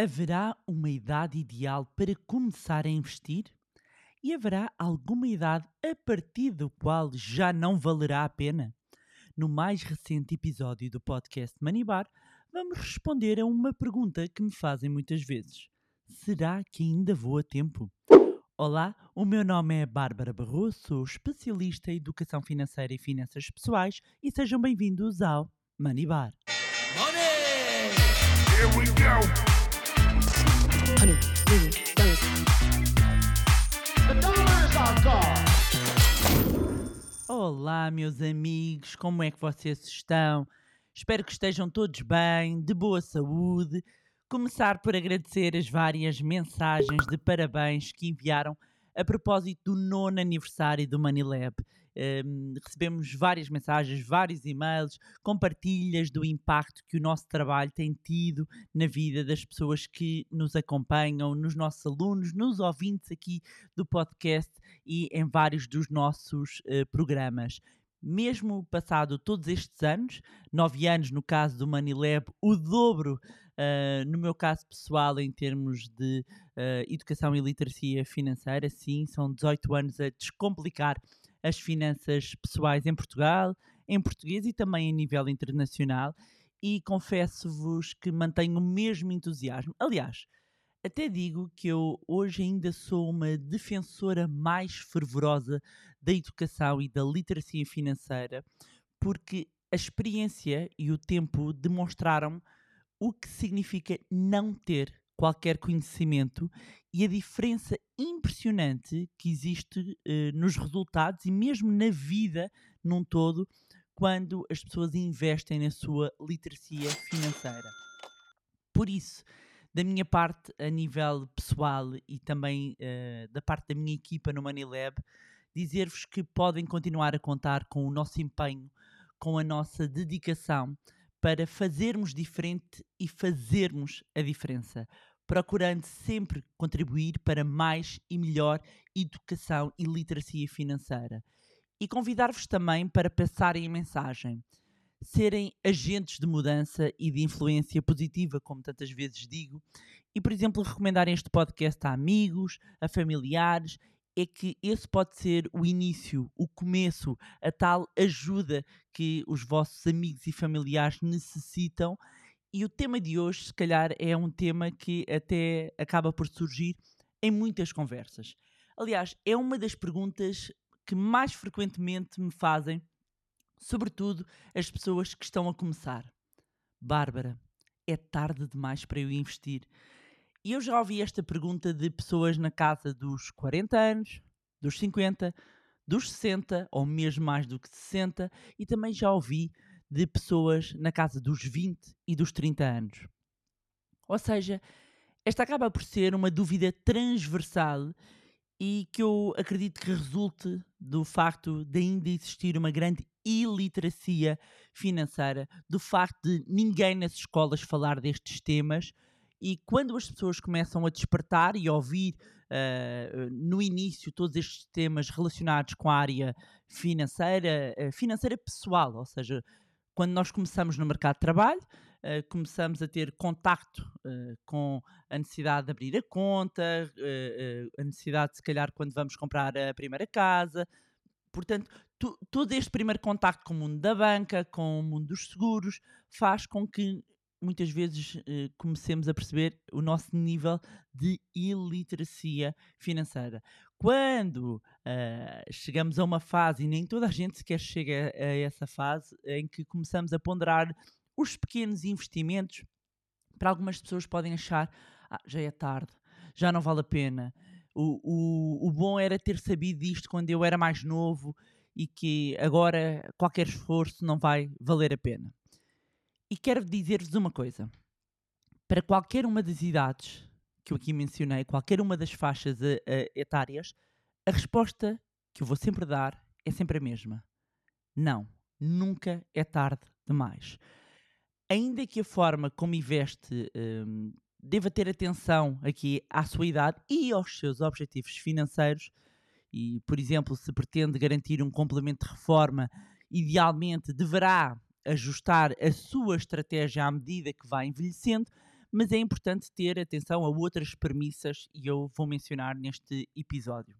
Haverá uma idade ideal para começar a investir? E haverá alguma idade a partir do qual já não valerá a pena? No mais recente episódio do podcast Manibar, vamos responder a uma pergunta que me fazem muitas vezes: Será que ainda vou a tempo? Olá, o meu nome é Bárbara Barroso, sou especialista em educação financeira e finanças pessoais e sejam bem-vindos ao Manibar. Money! Here we go. Olá, meus amigos, como é que vocês estão? Espero que estejam todos bem, de boa saúde. Começar por agradecer as várias mensagens de parabéns que enviaram a propósito do nono aniversário do Manilab. Um, recebemos várias mensagens, vários e-mails, compartilhas do impacto que o nosso trabalho tem tido na vida das pessoas que nos acompanham, nos nossos alunos, nos ouvintes aqui do podcast e em vários dos nossos eh, programas. Mesmo passado todos estes anos, nove anos no caso do Manilab, o dobro Uh, no meu caso pessoal, em termos de uh, educação e literacia financeira, sim, são 18 anos a descomplicar as finanças pessoais em Portugal, em português e também a nível internacional. E confesso-vos que mantenho o mesmo entusiasmo. Aliás, até digo que eu hoje ainda sou uma defensora mais fervorosa da educação e da literacia financeira, porque a experiência e o tempo demonstraram o que significa não ter qualquer conhecimento e a diferença impressionante que existe eh, nos resultados e mesmo na vida num todo quando as pessoas investem na sua literacia financeira. Por isso, da minha parte, a nível pessoal e também eh, da parte da minha equipa no Manilab, dizer-vos que podem continuar a contar com o nosso empenho, com a nossa dedicação para fazermos diferente e fazermos a diferença, procurando sempre contribuir para mais e melhor educação e literacia financeira. E convidar-vos também para passarem a mensagem, serem agentes de mudança e de influência positiva, como tantas vezes digo, e, por exemplo, recomendarem este podcast a amigos, a familiares é que esse pode ser o início, o começo, a tal ajuda que os vossos amigos e familiares necessitam. E o tema de hoje, se calhar, é um tema que até acaba por surgir em muitas conversas. Aliás, é uma das perguntas que mais frequentemente me fazem, sobretudo as pessoas que estão a começar. Bárbara, é tarde demais para eu investir. E eu já ouvi esta pergunta de pessoas na casa dos 40 anos, dos 50, dos 60 ou mesmo mais do que 60 e também já ouvi de pessoas na casa dos 20 e dos 30 anos. Ou seja, esta acaba por ser uma dúvida transversal e que eu acredito que resulte do facto de ainda existir uma grande iliteracia financeira, do facto de ninguém nas escolas falar destes temas e quando as pessoas começam a despertar e a ouvir uh, no início todos estes temas relacionados com a área financeira, uh, financeira pessoal, ou seja, quando nós começamos no mercado de trabalho, uh, começamos a ter contacto com a necessidade de abrir a conta, a necessidade, se calhar, quando vamos comprar a primeira casa. Portanto, tu, todo este primeiro contacto com o mundo da banca, com o mundo dos seguros, faz com que muitas vezes uh, comecemos a perceber o nosso nível de iliteracia financeira. Quando uh, chegamos a uma fase, e nem toda a gente sequer chega a, essa fase, em que começamos a ponderar os pequenos investimentos, para algumas pessoas podem achar ah, já é tarde, já não vale a pena. O, o, o bom era ter sabido disto quando eu era mais novo e que agora qualquer esforço não vai valer a pena. E quero dizer-vos uma coisa: para qualquer uma das idades que eu aqui mencionei, qualquer uma das faixas uh, uh, etárias, a resposta que eu vou sempre dar é sempre a mesma. Não, nunca é tarde demais. Ainda que a forma como investe um, deva ter atenção aqui à sua idade e aos seus objetivos financeiros, e, por exemplo, se pretende garantir um complemento de reforma, idealmente deverá ajustar a sua estratégia à medida que vai envelhecendo, mas é importante ter atenção a outras premissas e eu vou mencionar neste episódio.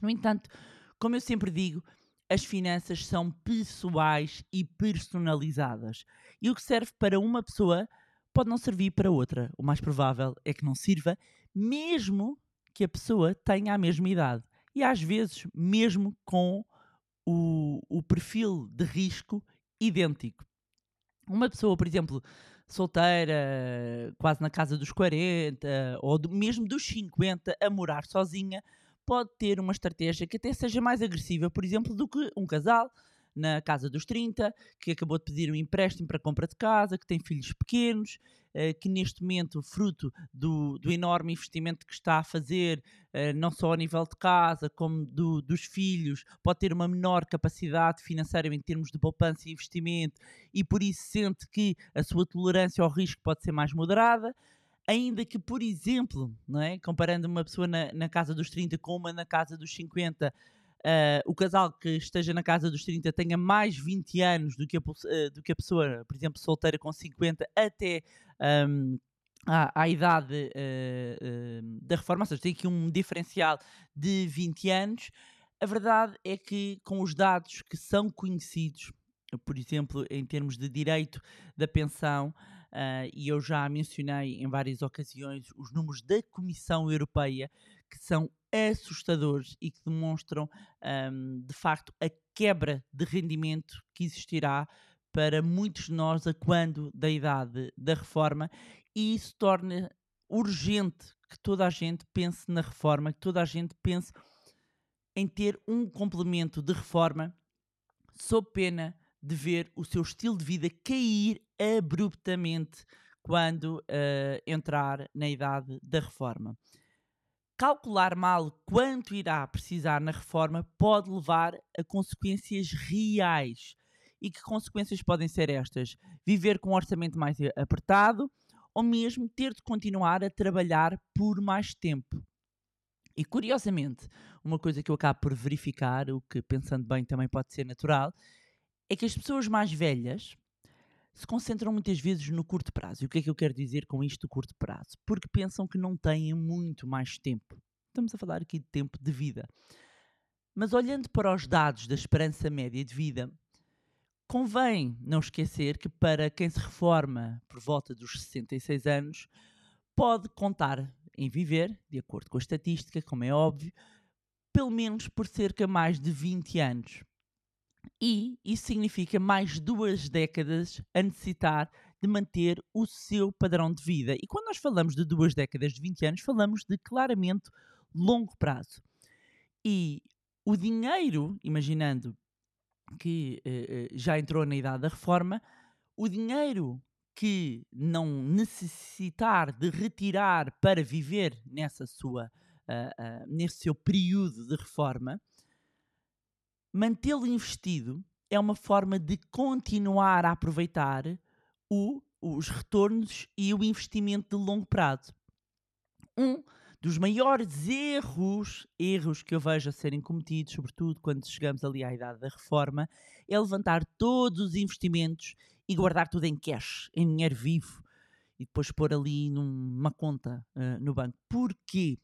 No entanto, como eu sempre digo, as finanças são pessoais e personalizadas. E o que serve para uma pessoa pode não servir para outra. O mais provável é que não sirva, mesmo que a pessoa tenha a mesma idade. E às vezes, mesmo com o, o perfil de risco idêntico. Uma pessoa, por exemplo, solteira, quase na casa dos 40, ou do- mesmo dos 50, a morar sozinha, pode ter uma estratégia que até seja mais agressiva, por exemplo, do que um casal na casa dos 30, que acabou de pedir um empréstimo para compra de casa, que tem filhos pequenos, eh, que neste momento, fruto do, do enorme investimento que está a fazer, eh, não só a nível de casa, como do- dos filhos, pode ter uma menor capacidade financeira em termos de poupança e investimento e por isso sente que a sua tolerância ao risco pode ser mais moderada. Ainda que, por exemplo, não é? comparando uma pessoa na, na casa dos 30 com uma na casa dos 50, ah, o casal que esteja na casa dos 30 tenha mais 20 anos do que a, ah, do que a pessoa, por exemplo, solteira com 50 até ahm, à, à idade ah, ah, da reforma, ou seja, tem aqui um diferencial de 20 anos. A verdade é que, com os dados que são conhecidos, por exemplo, em termos de direito da pensão, ah, e eu já mencionei em várias ocasiões os números da Comissão Europeia, que são assustadores e que demonstram, ahm, de facto, a quebra de rendimento que existirá para muitos de nós a quando da idade da reforma, e isso torna urgente que toda a gente pense na reforma, que toda a gente pense em ter um complemento de reforma, sob pena de ver o seu estilo de vida cair abruptamente quando eh, entrar na idade da reforma. Calcular mal quanto irá precisar na reforma pode levar a consequências reais. E que consequências podem ser estas? Viver com um orçamento mais apertado ou mesmo ter de continuar a trabalhar por mais tempo. E curiosamente, uma coisa que eu acabo por verificar, o que pensando bem também pode ser natural, é que as pessoas mais velhas se concentram muitas vezes no curto prazo. E o que é que eu quero dizer com isto, curto prazo? Porque pensam que não têm muito mais tempo. Estamos a falar aqui de tempo de vida. Mas olhando para os dados da esperança média de vida, convém não esquecer que para quem se reforma por volta dos 66 anos, pode contar em viver, de acordo com a estatística, como é óbvio, pelo menos por cerca mais de 20 anos. E isso significa mais duas décadas a necessitar de manter o seu padrão de vida. E quando nós falamos de duas décadas de 20 anos, falamos de claramente longo prazo. E o dinheiro, imaginando que eh, eh, já entrou na idade da reforma, o dinheiro que não necessitar de retirar para viver nessa sua, ah, ah, nesse seu período de reforma, mantê-lo investido é uma forma de continuar a aproveitar o- os retornos e o investimento de longo prazo. Um dos maiores erros, erros que eu vejo a serem cometidos, sobretudo quando chegamos ali à idade da reforma, é levantar todos os investimentos e guardar tudo em cash, em dinheiro vivo, e depois pôr ali numa conta ah, no banco. Porquê?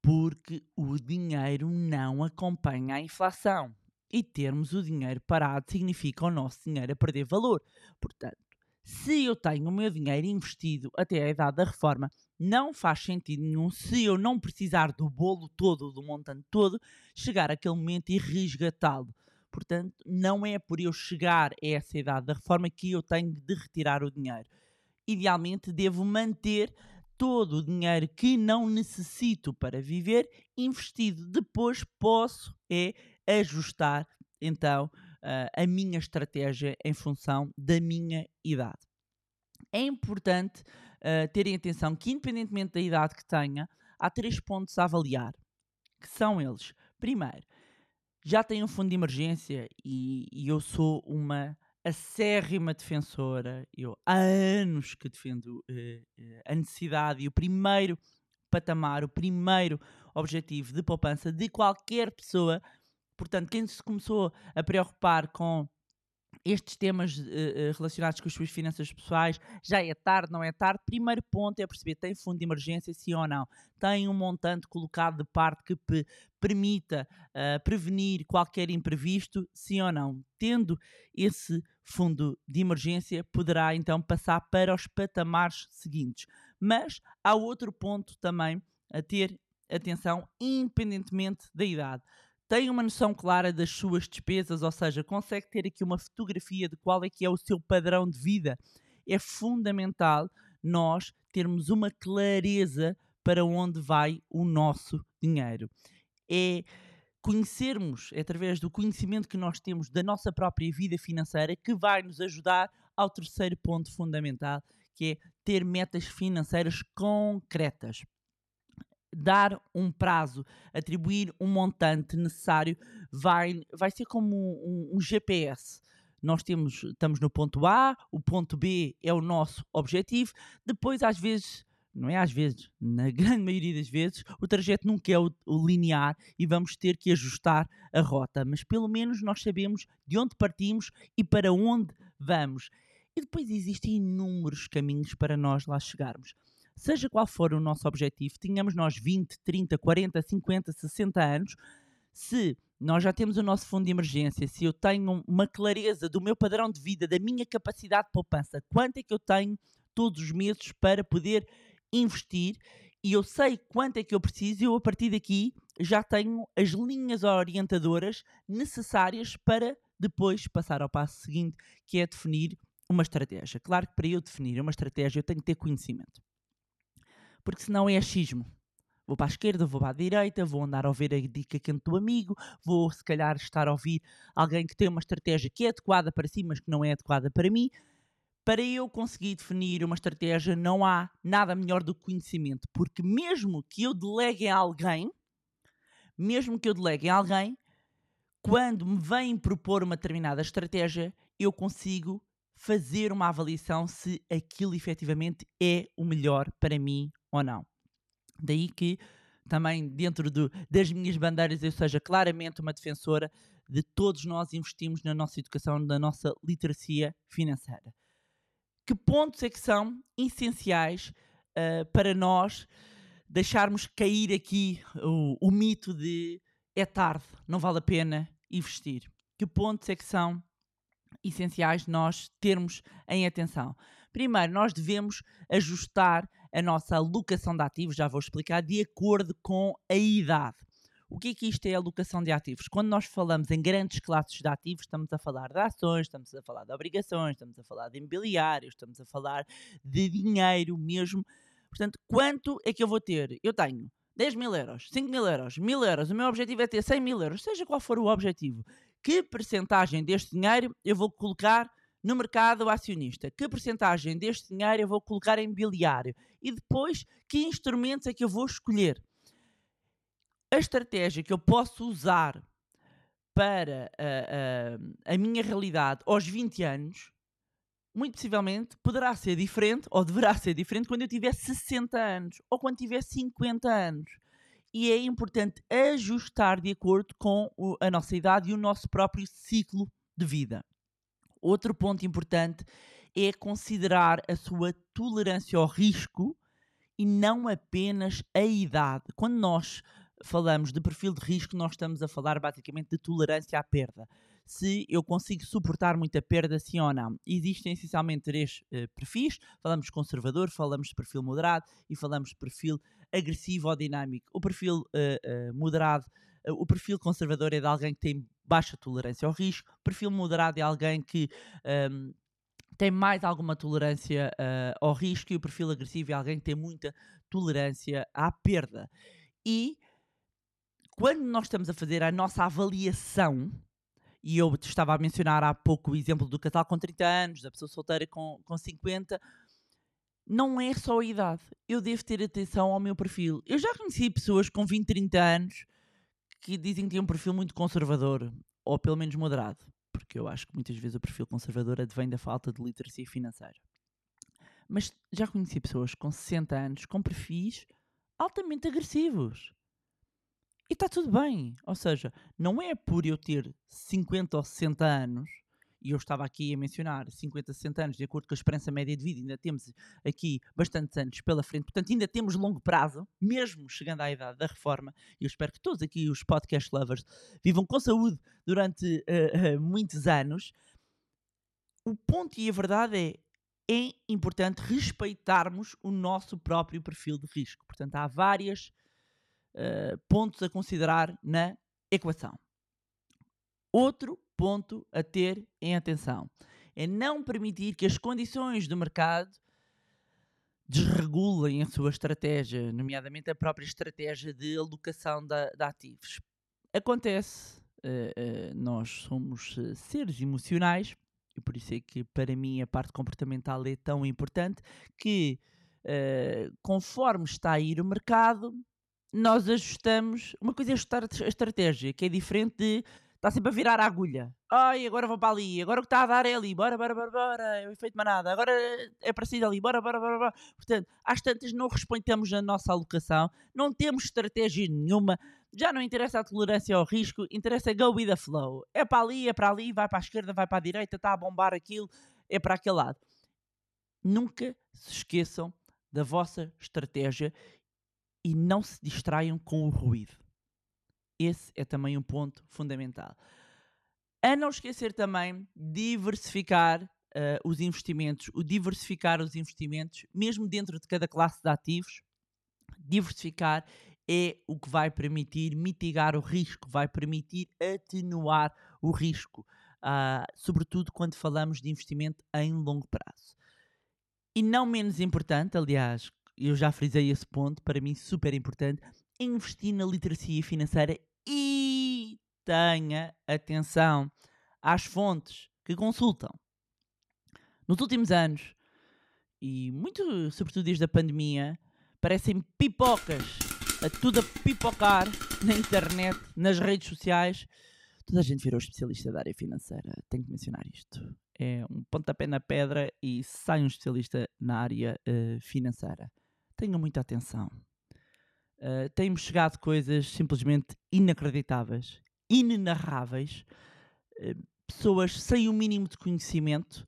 Porque o dinheiro não acompanha a inflação. E termos o dinheiro parado significa o nosso dinheiro a perder valor. Portanto, se eu tenho o meu dinheiro investido até a idade da reforma, não faz sentido nenhum se eu não precisar do bolo todo, do montante todo, chegar àquele momento e resgatá-lo. Portanto, não é por eu chegar a essa idade da reforma que eu tenho de retirar o dinheiro. Idealmente, devo manter todo o dinheiro que não necessito para viver investido. Depois posso é ajustar então ah, a minha estratégia em função da minha idade. É importante ah, terem atenção que, independentemente da idade que tenha, há três pontos a avaliar, que são eles. Primeiro, já tenho um fundo de emergência e, e eu sou uma acérrima defensora. Eu há anos que defendo eh, eh, a necessidade e o primeiro patamar, o primeiro objetivo de poupança de qualquer pessoa. Portanto, quem se começou a preocupar com estes temas eh, relacionados com as suas finanças pessoais, já é tarde, não é tarde. Primeiro ponto é perceber, tem fundo de emergência, sim ou não? Tem um montante colocado de parte que pe- permita ah, prevenir qualquer imprevisto, sim ou não? Tendo esse fundo de emergência, poderá então passar para os patamares seguintes. Mas há outro ponto também a ter atenção, independentemente da idade tem uma noção clara das suas despesas, ou seja, consegue ter aqui uma fotografia de qual é que é o seu padrão de vida. É fundamental nós termos uma clareza para onde vai o nosso dinheiro. É conhecermos, é através do conhecimento que nós temos da nossa própria vida financeira, que vai nos ajudar ao terceiro ponto fundamental, que é ter metas financeiras concretas dar um prazo, atribuir um montante necessário, vai, vai ser como um, um GPS. Nós temos, estamos no ponto A, o ponto B é o nosso objetivo, depois às vezes, não é às vezes, na grande maioria das vezes, o trajeto nunca é o, o linear e vamos ter que ajustar a rota, mas pelo menos nós sabemos de onde partimos e para onde vamos. E depois existem inúmeros caminhos para nós lá chegarmos seja qual for o nosso objetivo, tenhamos nós 20, 30, 40, 50, 60 anos, se nós já temos o nosso fundo de emergência, se eu tenho uma clareza do meu padrão de vida, da minha capacidade de poupança, quanto é que eu tenho todos os meses para poder investir e eu sei quanto é que eu preciso, eu a partir daqui já tenho as linhas orientadoras necessárias para depois passar ao passo seguinte, que é definir uma estratégia. Claro que para eu definir uma estratégia eu tenho que ter conhecimento porque senão é achismo. Vou para a esquerda, vou para a direita, vou andar a ouvir a dica quente do amigo, vou se calhar estar a ouvir alguém que tem uma estratégia que é adequada para si, mas que não é adequada para mim. Para eu conseguir definir uma estratégia, não há nada melhor do que conhecimento, porque mesmo que eu delegue a alguém, mesmo que eu delegue a alguém, quando me vêm propor uma determinada estratégia, eu consigo fazer uma avaliação se aquilo efetivamente é o melhor para mim ou não. Daí que também dentro do, das minhas bandeiras eu seja claramente uma defensora de todos nós investimos na nossa educação, na nossa literacia financeira. Que pontos é que são essenciais uh, para nós deixarmos cair aqui o, o mito de é tarde, não vale a pena investir? Que pontos é que são essenciais nós termos em atenção? Primeiro, nós devemos ajustar a nossa alocação de ativos, já vou explicar, de acordo com a idade. O que é que isto é alocação de ativos? Quando nós falamos em grandes classes de ativos, estamos a falar de ações, estamos a falar de obrigações, estamos a falar de imobiliários, estamos a falar de dinheiro mesmo. Portanto, quanto é que eu vou ter? Eu tenho 10 mil euros, 5 mil euros, 1000 euros, o meu objetivo é ter 100 mil euros, seja qual for o objetivo. Que percentagem deste dinheiro eu vou colocar no mercado acionista? Que percentagem deste dinheiro eu vou colocar em imobiliário? E depois, que instrumentos é que eu vou escolher? A estratégia que eu posso usar para a, a, a minha realidade aos 20 anos, muito possivelmente poderá ser diferente, ou deverá ser diferente, quando eu tiver 60 anos, ou quando tiver 50 anos. E é importante ajustar de acordo com a nossa idade e o nosso próprio ciclo de vida. Outro ponto importante é considerar a sua tolerância ao risco e não apenas a idade. Quando nós falamos de perfil de risco, nós estamos a falar basicamente de tolerância à perda. Se eu consigo suportar muita perda, sim ou não. Existem essencialmente três uh, perfis: falamos de conservador, falamos de perfil moderado e falamos de perfil agressivo ou dinâmico. O perfil uh, uh, moderado o perfil conservador é de alguém que tem baixa tolerância ao risco, o perfil moderado é alguém que um, tem mais alguma tolerância uh, ao risco e o perfil agressivo é alguém que tem muita tolerância à perda. E quando nós estamos a fazer a nossa avaliação, e eu estava a mencionar há pouco o exemplo do casal com 30 anos, da pessoa solteira com, com 50, não é só a idade. Eu devo ter atenção ao meu perfil. Eu já conheci pessoas com 20, 30 anos que dizem que têm um perfil muito conservador, ou pelo menos moderado, porque eu acho que muitas vezes o perfil conservador advém da falta de literacia financeira. Mas já conheci pessoas com 60 anos com perfis altamente agressivos. E está tudo bem. Ou seja, não é por eu ter 50 ou 60 anos e eu estava aqui a mencionar 50, 60 anos, de acordo com a esperança média de vida, ainda temos aqui bastantes anos pela frente, portanto ainda temos longo prazo, mesmo chegando à idade da reforma, e eu espero que todos aqui os podcast lovers vivam com saúde durante eh, eh, muitos anos. O ponto e a verdade é, é importante respeitarmos o nosso próprio perfil de risco. Portanto, há vários pontos a considerar na equação. Outro ponto a ter em atenção é não permitir que as condições do mercado desregulem a sua estratégia, nomeadamente a própria estratégia de alocação de, de ativos. Acontece, uh, uh, nós somos uh, seres emocionais, e por isso é que para mim a parte comportamental é tão importante, que conforme está a ir o mercado, nós ajustamos. Uma coisa é ajustar a estratégia, que é diferente de Está sempre a virar a agulha. Ai, agora vou para ali. Agora o que está a dar é ali. Bora, bora, bora, bora. É o efeito manada. Agora é para sair dali. Bora, bora, bora, bora. Portanto, às tantas não respeitamos a nossa alocação. Não temos estratégia nenhuma. Já não interessa a tolerância ao risco. Interessa go with the flow. É para ali, é para ali. Vai para a esquerda, vai para a direita. Está a bombar aquilo. É para aquele lado. Nunca se esqueçam da vossa estratégia e não se distraiam com o ruído. Esse é também um ponto fundamental. A não esquecer também diversificar uh, os investimentos, o diversificar os investimentos, mesmo dentro de cada classe de ativos, diversificar é o que vai permitir mitigar o risco, vai permitir atenuar o risco, uh, sobretudo quando falamos de investimento em longo prazo. E não menos importante, aliás, eu já frisei esse ponto, para mim super importante, investir na literacia financeira e tenha atenção às fontes que consultam. Nos últimos anos, e muito sobretudo desde a pandemia, parecem pipocas a tudo a pipocar na internet, nas redes sociais. Toda a gente virou especialista da área financeira. Tenho que mencionar isto. É um pontapé na pedra e sai um especialista na área uh, financeira. Tenham muita atenção. Uh, têm-me chegado coisas simplesmente inacreditáveis, inenarráveis, uh, pessoas sem o mínimo de conhecimento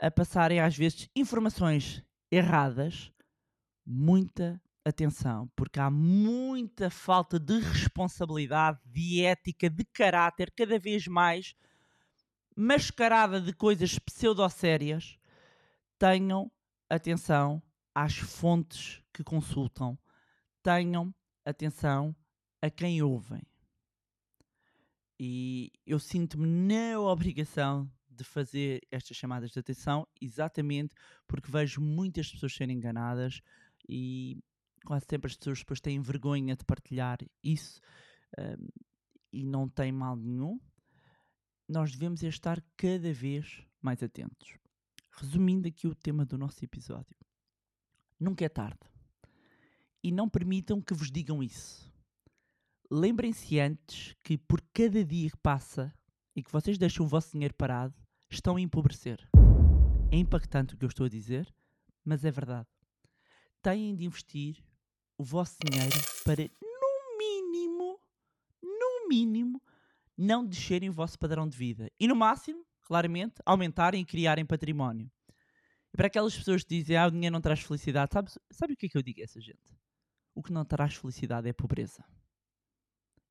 a passarem às vezes informações erradas. Muita atenção, porque há muita falta de responsabilidade, de ética, de caráter, cada vez mais mascarada de coisas pseudo-sérias. Tenham atenção às fontes que consultam tenham atenção a quem ouvem. E eu sinto-me na obrigação de fazer estas chamadas de atenção exatamente porque vejo muitas pessoas serem enganadas e quase sempre as pessoas depois têm vergonha de partilhar isso um, e não tem mal nenhum. Nós devemos é estar cada vez mais atentos. Resumindo aqui o tema do nosso episódio. Nunca é tarde e não permitam que vos digam isso. Lembrem-se antes que por cada dia que passa e que vocês deixam o vosso dinheiro parado, estão a empobrecer. É impactante o que eu estou a dizer, mas é verdade. Têm de investir o vosso dinheiro para, no mínimo, no mínimo, não descerem o vosso padrão de vida. E no máximo, claramente, aumentarem e criarem património. E para aquelas pessoas que dizem, ah, o dinheiro não traz felicidade, sabe, sabe o que é que eu digo a essa gente? O que não traz felicidade é pobreza.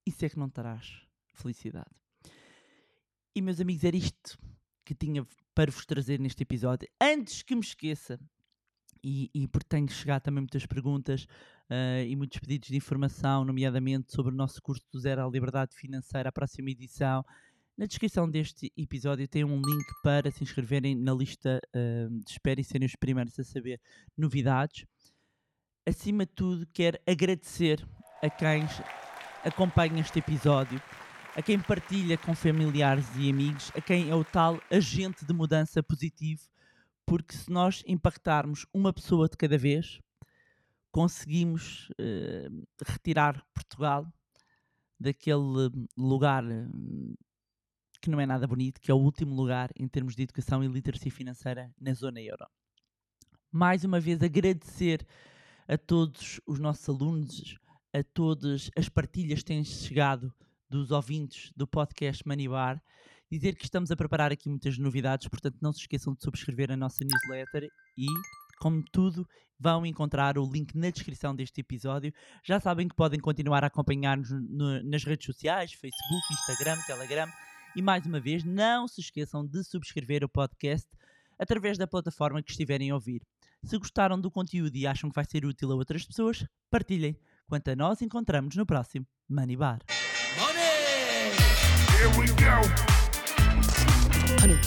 Isso é que não traz felicidade. E meus amigos, era isto que tinha para vos trazer neste episódio. Antes que me esqueça, e, e porque tenho chegado também muitas perguntas uh, e muitos pedidos de informação, nomeadamente sobre o nosso curso do Zero à Liberdade Financeira, a próxima edição. Na descrição deste episódio tem um link para se inscreverem na lista uh, de espera e serem os primeiros a saber novidades acima de tudo, quero agradecer a quem acompanha este episódio, a quem partilha com familiares e amigos, a quem é o tal agente de mudança positivo, porque se nós impactarmos uma pessoa de cada vez, conseguimos uh, retirar Portugal daquele lugar uh, que não é nada bonito, que é o último lugar em termos de educação e literacia financeira na zona euro. Mais uma vez agradecer a todos os nossos alunos, a todas as partilhas que têm chegado dos ouvintes do podcast Manibar, Dizer que estamos a preparar aqui muitas novidades, portanto não se esqueçam de subscrever a nossa newsletter e, como tudo, vão encontrar o link na descrição deste episódio. Já sabem que podem continuar a acompanhar-nos no- nas redes sociais, Facebook, Instagram, Telegram. E mais uma vez, não se esqueçam de subscrever o podcast através da plataforma que estiverem a ouvir. Se gostaram do conteúdo e acham que vai ser útil a outras pessoas, partilhem. Quanto a nós, encontramos no próximo Money Bar. Money! Here we go. Honey,